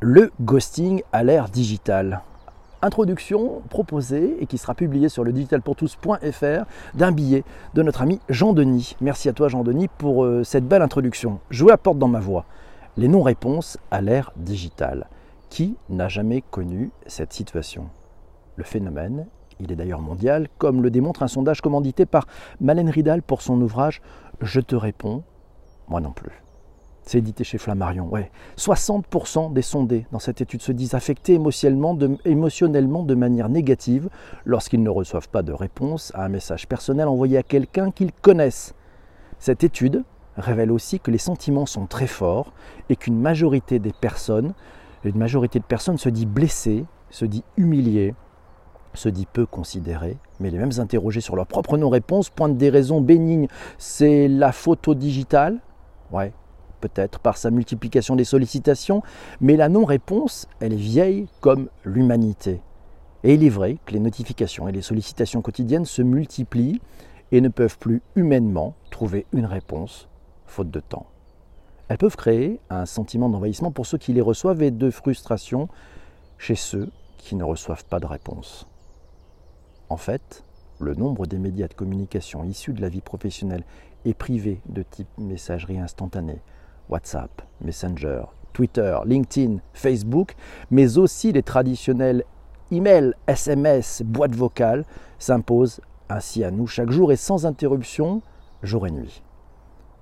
Le ghosting à l'ère digitale. Introduction proposée et qui sera publiée sur le digitalpourtous.fr d'un billet de notre ami Jean Denis. Merci à toi Jean Denis pour euh, cette belle introduction. Je vous apporte dans ma voix les non-réponses à l'ère digitale. Qui n'a jamais connu cette situation? Le phénomène, il est d'ailleurs mondial, comme le démontre un sondage commandité par Malène Ridal pour son ouvrage Je te réponds, moi non plus. C'est édité chez Flammarion, ouais. 60% des sondés dans cette étude se disent affectés émotionnellement de, manière négative lorsqu'ils ne reçoivent pas de réponse à un message personnel envoyé à quelqu'un qu'ils connaissent. Cette étude révèle aussi que les sentiments sont très forts et qu'une majorité des personnes, une majorité de personnes se dit blessée, se dit humiliée, se dit peu considérée, mais les mêmes interrogés sur leur propre non-réponse pointent des raisons bénignes. C'est la photo digitale, ouais, peut-être par sa multiplication des sollicitations, mais la non-réponse, elle est vieille comme l'humanité. Et il est vrai que les notifications et les sollicitations quotidiennes se multiplient et ne peuvent plus humainement trouver une réponse, faute de temps. Elles peuvent créer un sentiment d'envahissement pour ceux qui les reçoivent et de frustration chez ceux qui ne reçoivent pas de réponse. En fait, le nombre des médias de communication issus de la vie professionnelle et privée de type messagerie instantanée WhatsApp, Messenger, Twitter, LinkedIn, Facebook, mais aussi les traditionnels emails, SMS, boîtes vocales s'imposent ainsi à nous chaque jour et sans interruption, jour et nuit.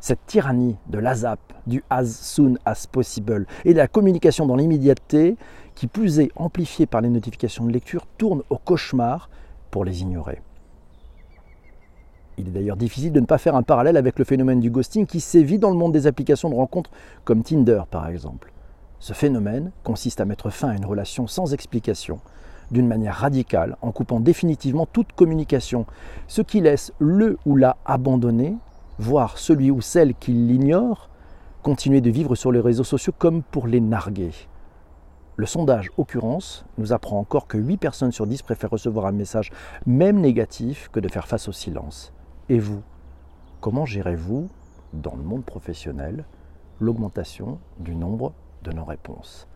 Cette tyrannie de l'ASAP, du as soon as possible et de la communication dans l'immédiateté, qui plus est amplifiée par les notifications de lecture, tourne au cauchemar pour les ignorer. Il est d'ailleurs difficile de ne pas faire un parallèle avec le phénomène du ghosting qui sévit dans le monde des applications de rencontres comme Tinder par exemple. Ce phénomène consiste à mettre fin à une relation sans explication, d'une manière radicale, en coupant définitivement toute communication, ce qui laisse le ou la abandonné, voire celui ou celle qui l'ignore, continuer de vivre sur les réseaux sociaux comme pour les narguer. Le sondage Occurrence nous apprend encore que 8 personnes sur 10 préfèrent recevoir un message même négatif que de faire face au silence. Et vous Comment gérez-vous, dans le monde professionnel, l'augmentation du nombre de nos réponses?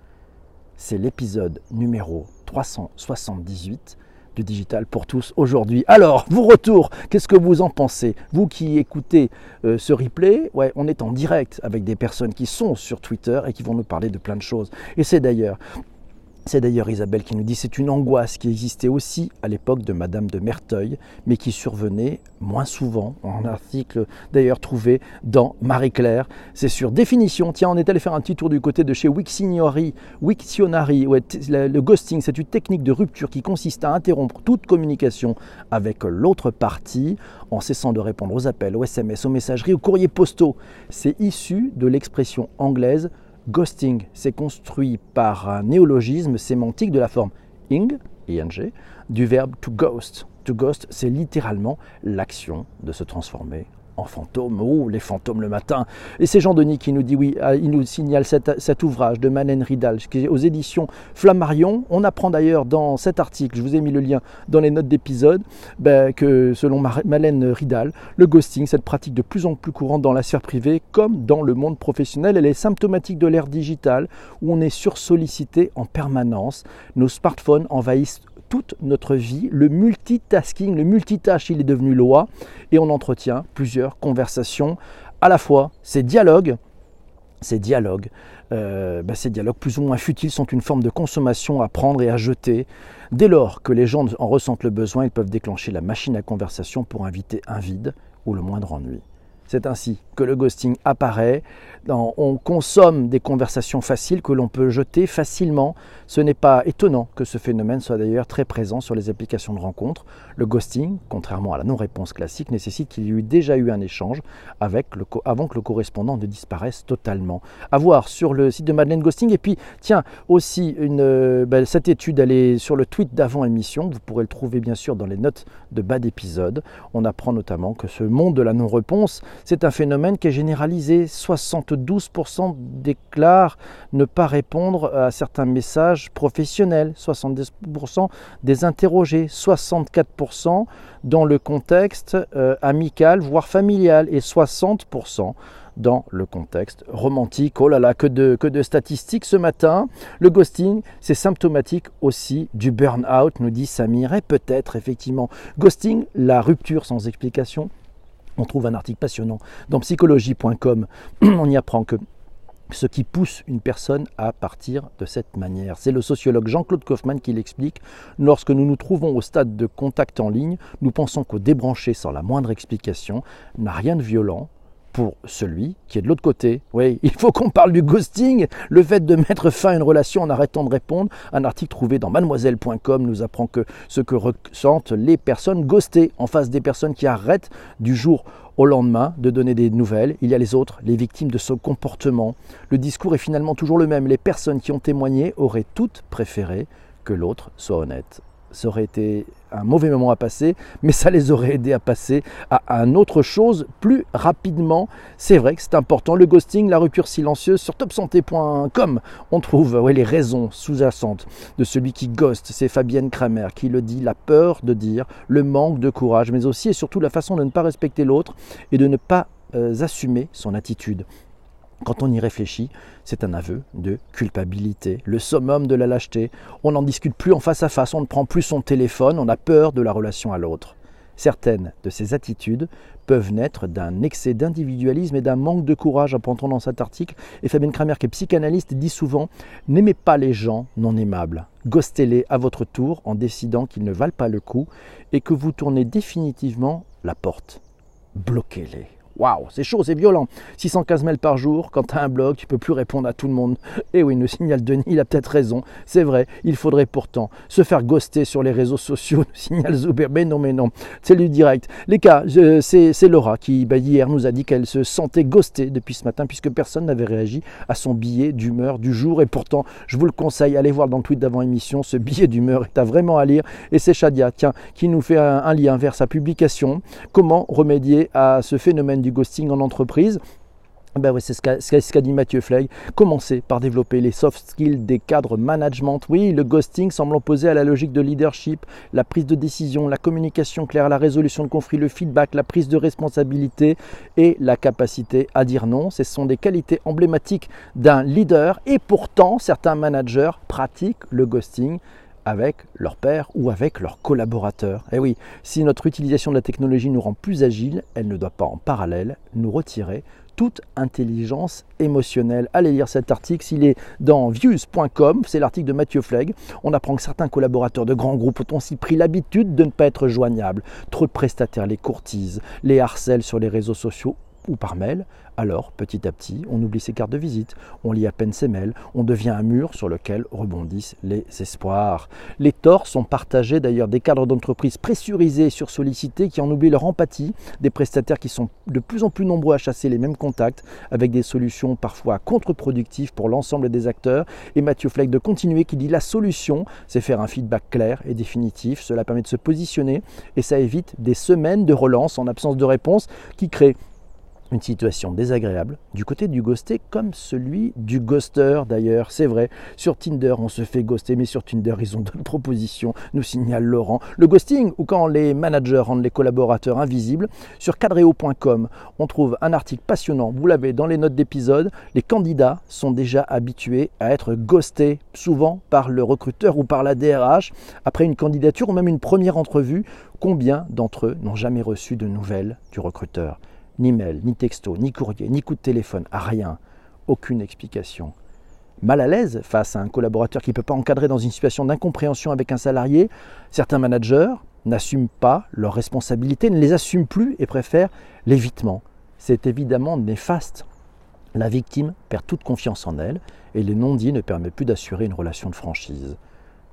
C'est l'épisode numéro 378 du Digital pour tous aujourd'hui. Alors, vos retours, qu'est-ce que vous en pensez? Vous qui écoutez euh, ce replay, ouais, on est en direct avec des personnes qui sont sur Twitter et qui vont nous parler de plein de choses. Et c'est d'ailleurs c'est d'ailleurs Isabelle qui nous dit c'est une angoisse qui existait aussi à l'époque de Madame de Merteuil, mais qui survenait moins souvent. Un article d'ailleurs trouvé dans Marie-Claire. C'est sur définition. Tiens, on est allé faire un petit tour du côté de chez. Wiktionary, ouais, le ghosting, c'est une technique de rupture qui consiste à interrompre toute communication avec l'autre partie en cessant de répondre aux appels, aux SMS, aux messageries, aux courriers postaux. C'est issu de l'expression anglaise Ghosting s'est construit par un néologisme sémantique de la forme ing, ing, du verbe to ghost. To ghost, c'est littéralement l'action de se transformer en fantôme. Oh, les fantômes le matin. Et c'est Jean Denis qui nous dit oui, ah, il nous signale cet, ouvrage de Malène Ridal qui est aux éditions Flammarion. On apprend d'ailleurs dans cet article, je vous ai mis le lien dans les notes d'épisode, ben, que selon Malène Ridal, le ghosting, cette pratique de plus en plus courante dans la sphère privée comme dans le monde professionnel, elle est symptomatique de l'ère digitale où on est sursollicité en permanence. Nos smartphones envahissent toute notre vie. Le multitasking, le multitâche, il est devenu loi et on entretient plusieurs conversations à la fois. Ces dialogues, ces dialogues, euh, ben, ces dialogues plus ou moins futiles sont une forme de consommation à prendre et à jeter. Dès lors que les gens en ressentent le besoin, ils peuvent déclencher la machine à conversation pour inviter un vide ou le moindre ennui. C'est ainsi que le ghosting apparaît. On consomme des conversations faciles que l'on peut jeter facilement. Ce n'est pas étonnant que ce phénomène soit d'ailleurs très présent sur les applications de rencontres. Le ghosting, contrairement à la non-réponse classique, nécessite qu'il y ait déjà eu un échange avant que le correspondant ne disparaisse totalement. À voir sur le site de Madeleine Ghosting. Et puis, tiens, aussi, une, ben, cette étude, elle est sur le tweet d'avant émission. Vous pourrez le trouver bien sûr dans les notes de bas d'épisode. On apprend notamment que ce monde de la non-réponse c'est un phénomène qui est généralisé. 72% déclarent ne pas répondre à certains messages professionnels, 70% des interrogés, 64% dans le contexte euh, amical, voire familial, et 60% dans le contexte romantique. Oh là là, que de, que de statistiques ce matin. Le ghosting, c'est symptomatique aussi du burn-out, nous dit Samir. Et peut-être effectivement, ghosting, la rupture sans explication. On trouve un article passionnant dans psychologie.com. On y apprend que ce qui pousse une personne à partir de cette manière. C'est le sociologue Jean-Claude Kaufmann qui l'explique. Lorsque nous nous trouvons au stade de contact en ligne, nous pensons qu'au débrancher sans la moindre explication n'a rien de violent, pour celui qui est de l'autre côté. Oui, il faut qu'on parle du ghosting, le fait de mettre fin à une relation en arrêtant de répondre. Un article trouvé dans mademoiselle.com nous apprend que ce que ressentent les personnes ghostées en face des personnes qui arrêtent du jour au lendemain de donner des nouvelles, il y a les autres, les victimes de ce comportement. Le discours est finalement toujours le même. Les personnes qui ont témoigné auraient toutes préféré que l'autre soit honnête ça aurait été un mauvais moment à passer, mais ça les aurait aidés à passer à, une autre chose plus rapidement. C'est vrai que c'est important. Le ghosting, la rupture silencieuse, sur topsanté.com, on trouve les raisons sous-jacentes de celui qui ghost. C'est Fabienne Kramer qui le dit, la peur de dire, le manque de courage, mais aussi et surtout la façon de ne pas respecter l'autre et de ne pas euh, assumer son attitude. Quand on y réfléchit, c'est un aveu de culpabilité, le summum de la lâcheté. On n'en discute plus en face à face, on ne prend plus son téléphone, on a peur de la relation à l'autre. Certaines de ces attitudes peuvent naître d'un excès d'individualisme et d'un manque de courage, apprend-on dans cet article. Et Fabien Kramer, qui est psychanalyste, dit souvent N'aimez pas les gens non aimables. Ghostez-les à votre tour en décidant qu'ils ne valent pas le coup et que vous tournez définitivement la porte. Bloquez-les. Waouh, c'est chaud, c'est violent. 615 mails par jour, quand tu as un blog, tu peux plus répondre à tout le monde. Et eh oui, le signal Denis, il a peut-être raison. C'est vrai, il faudrait pourtant se faire ghoster sur les réseaux sociaux, le signal. Mais non, mais non, c'est du direct. Les cas, c'est Laura qui, bah, hier, nous a dit qu'elle se sentait ghostée depuis ce matin, puisque personne n'avait réagi à son billet d'humeur du jour. Et pourtant, je vous le conseille, allez voir dans le tweet d'avant émission, ce billet d'humeur est à vraiment à lire. Et c'est Shadia, tiens, qui nous fait un, un lien vers sa publication. Comment remédier à ce phénomène ghosting en entreprise. Ben c'est ce qu'a dit Mathieu Flegg. Commencez par développer les soft skills des cadres management. Oui, le ghosting semble opposé à la logique de leadership, la prise de décision, la communication claire, la résolution de conflits, le feedback, la prise de responsabilité et la capacité à dire non. Ce sont des qualités emblématiques d'un leader et pourtant certains managers pratiquent le ghosting avec leur père ou avec leurs collaborateurs. Et eh oui, si notre utilisation de la technologie nous rend plus agiles, elle ne doit pas en parallèle nous retirer toute intelligence émotionnelle. Allez lire cet article, s'il est dans views.com, c'est l'article de Mathieu Flegg. On apprend que certains collaborateurs de grands groupes ont aussi pris l'habitude de ne pas être joignables. Trop de prestataires les courtisent, les harcèlent sur les réseaux sociaux ou par mail, alors petit à petit, on oublie ses cartes de visite, on lit à peine ses mails, on devient un mur sur lequel rebondissent les espoirs. Les torts sont partagés d'ailleurs des cadres d'entreprise pressurisés et sursollicités qui en oublient leur empathie, des prestataires qui sont de plus en plus nombreux à chasser les mêmes contacts avec des solutions parfois contre-productives pour l'ensemble des acteurs. Et Mathieu Fleck de continuer qui dit la solution, c'est faire un feedback clair et définitif. Cela permet de se positionner et ça évite des semaines de relance en absence de réponse qui créent une situation désagréable du côté du ghosté comme celui du ghoster d'ailleurs. C'est vrai, sur Tinder on se fait ghoster, mais sur Tinder ils ont d'autres propositions, nous signale Laurent. Le ghosting ou quand les managers rendent les collaborateurs invisibles. Sur cadreo.com on trouve un article passionnant, vous l'avez dans les notes d'épisode. Les candidats sont déjà habitués à être ghostés, souvent par le recruteur ou par la DRH, après une candidature ou même une première entrevue. Combien d'entre eux n'ont jamais reçu de nouvelles du recruteur? Ni mail, ni texto, ni courrier, ni coup de téléphone, rien, aucune explication. Mal à l'aise face à un collaborateur qui ne peut pas encadrer dans une situation d'incompréhension avec un salarié, certains managers n'assument pas leurs responsabilités, ne les assument plus et préfèrent l'évitement. C'est évidemment néfaste. La victime perd toute confiance en elle et les non-dits ne permettent plus d'assurer une relation de franchise.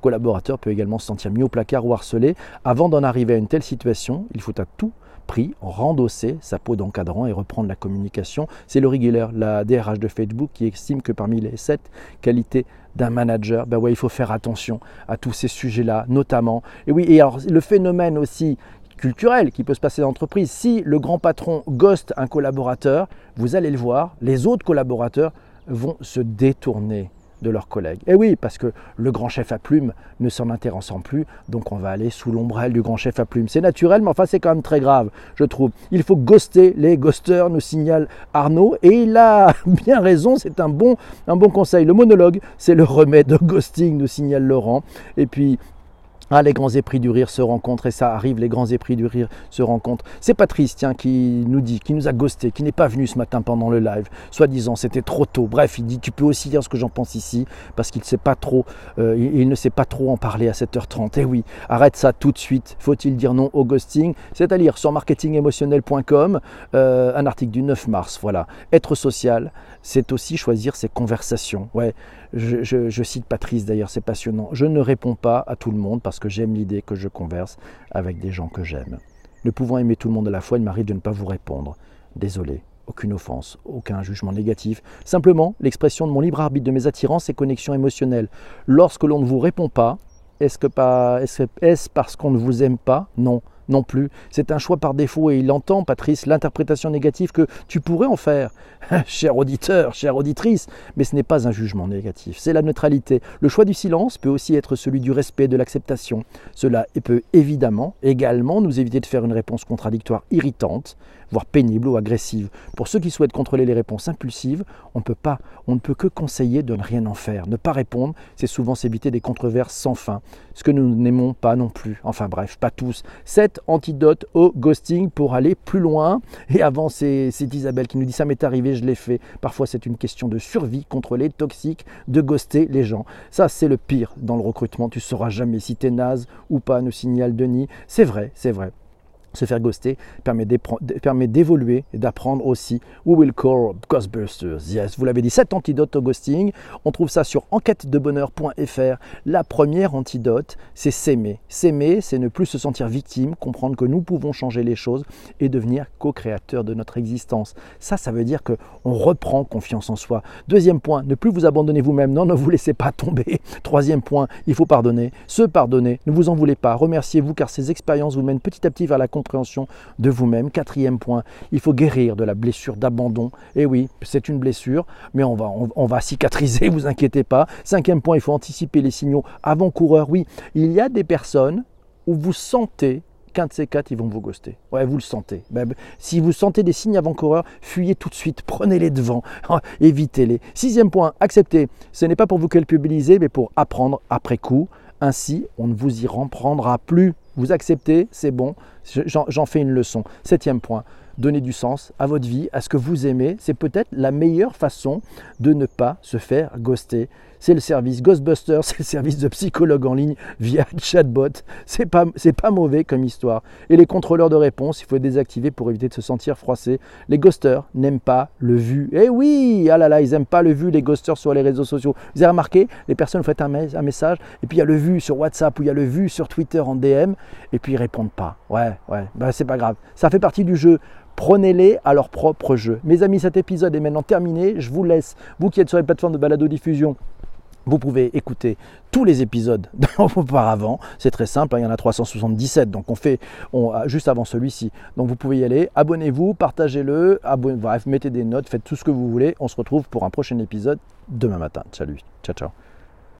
Collaborateur peut également se sentir mis au placard ou harcelé. Avant d'en arriver à une telle situation, il faut à tout pris, rendosser sa peau d'encadrant et reprendre la communication. C'est Laurie Giller, la DRH de Facebook, qui estime que parmi les sept qualités d'un manager, ben ouais, il faut faire attention à tous ces sujets-là, notamment. Et oui, et alors le phénomène aussi culturel qui peut se passer dans l'entreprise, si le grand patron ghost un collaborateur, vous allez le voir, les autres collaborateurs vont se détourner leurs collègues. Et oui, parce que le grand chef à plume ne s'en intéressant plus, donc on va aller sous l'ombrelle du grand chef à plume. C'est naturel, mais enfin c'est quand même très grave, je trouve. Il faut ghoster les ghosters, nous signale Arnaud, et il a bien raison, c'est un bon, un bon conseil. Le monologue, c'est le remède au ghosting, nous signale Laurent. Et puis ah, les grands épris du rire se rencontrent et ça arrive, les grands épris du rire se rencontrent. C'est Patrice, tiens, qui nous dit, qui nous a ghosté, qui n'est pas venu ce matin pendant le live, soi-disant c'était trop tôt. Bref, il dit, tu peux aussi dire ce que j'en pense ici, parce qu'il sait pas trop, euh, il, ne sait pas trop en parler à 7h30. Eh oui, arrête ça tout de suite. Faut-il dire non au ghosting? C'est à lire sur marketingemotionnel.com, euh, un article du 9 mars. Voilà, être social, c'est aussi choisir ses conversations. Ouais, je, cite Patrice d'ailleurs, c'est passionnant. Je ne réponds pas à tout le monde parce que j'aime l'idée que je converse avec des gens que j'aime. Ne pouvant aimer tout le monde à la fois, il m'arrive de ne pas vous répondre. Désolé, aucune offense, aucun jugement négatif, simplement l'expression de mon libre arbitre, de mes attirances et connexions émotionnelles. Lorsque l'on ne vous répond pas, est-ce parce qu'on ne vous aime pas? Non non plus. C'est un choix par défaut et il entend, Patrice, l'interprétation négative que tu pourrais en faire, cher auditeur, chère auditrice, mais ce n'est pas un jugement négatif, c'est la neutralité. Le choix du silence peut aussi être celui du respect, de l'acceptation. Cela peut évidemment également nous éviter de faire une réponse contradictoire irritante, voire pénible ou agressive. Pour ceux qui souhaitent contrôler les réponses impulsives, on, peut pas, on ne peut que conseiller de ne rien en faire. Ne pas répondre, c'est souvent s'éviter des controverses sans fin, ce que nous n'aimons pas non plus. Enfin bref, pas tous. Cette antidote au ghosting pour aller plus loin. Et avant, c'est Isabelle qui nous dit ça m'est arrivé, je l'ai fait. Parfois, c'est une question de survie contre les toxiques, de ghoster les gens. Ça, c'est le pire dans le recrutement. Tu sauras jamais si tu es naze ou pas, nous signale Denis. C'est vrai, c'est vrai se faire ghoster permet d'évoluer et d'apprendre aussi. We will call Ghostbusters. Yes, vous l'avez dit, cet antidote au ghosting. On trouve ça sur enquêtedebonheur.fr. La première antidote, c'est s'aimer. S'aimer, c'est ne plus se sentir victime, comprendre que nous pouvons changer les choses et devenir co-créateur de notre existence. Ça, ça veut dire que on reprend confiance en soi. Deuxième point, ne plus vous abandonner vous-même. Non, ne vous laissez pas tomber. Troisième point, il faut pardonner. Se pardonner. Ne vous en voulez pas. Remerciez-vous car ces expériences vous mènent petit à petit vers la compréhension de vous-même. Quatrième point, il faut guérir de la blessure d'abandon. Et eh oui, c'est une blessure, mais on va, on, va cicatriser, vous inquiétez pas. Cinquième point, il faut anticiper les signaux avant-coureurs. Oui, il y a des personnes où vous sentez qu'un de ces quatre, ils vont vous ghoster. Ouais, vous le sentez. Ben, ben, si vous sentez des signes avant-coureurs, fuyez tout de suite, prenez-les devant, évitez-les. Sixième point, acceptez. Ce n'est pas pour vous culpabiliser, mais pour apprendre après coup. Ainsi, on ne vous y reprendra plus. Vous acceptez, c'est bon, j'en fais une leçon. Septième point, donner du sens à votre vie, à ce que vous aimez. C'est peut-être la meilleure façon de ne pas se faire ghoster c'est le service Ghostbusters, c'est le service de psychologue en ligne via chatbot. C'est pas, pas mauvais comme histoire. Et les contrôleurs de réponse, il faut désactiver pour éviter de se sentir froissé. Les ghosters n'aiment pas le vu. Eh oui, ah là là, ils n'aiment pas le vu, les ghosters sur les réseaux sociaux. Vous avez remarqué, les personnes vous un message, et puis il y a le vu sur WhatsApp ou il y a le vu sur Twitter en DM, et puis ils répondent pas. Ouais, ouais, bah, c'est pas grave. Ça fait partie du jeu. Prenez-les à leur propre jeu. Mes amis, cet épisode est maintenant terminé. Je vous laisse, vous qui êtes sur les plateformes de balado-diffusion, vous pouvez écouter tous les épisodes auparavant. C'est très simple, hein, il y en a 377, donc on fait on, juste avant celui-ci. Donc vous pouvez y aller. Abonnez-vous, partagez-le, bref, mettez des notes, faites tout ce que vous voulez. On se retrouve pour un prochain épisode demain matin. Salut, ciao ciao.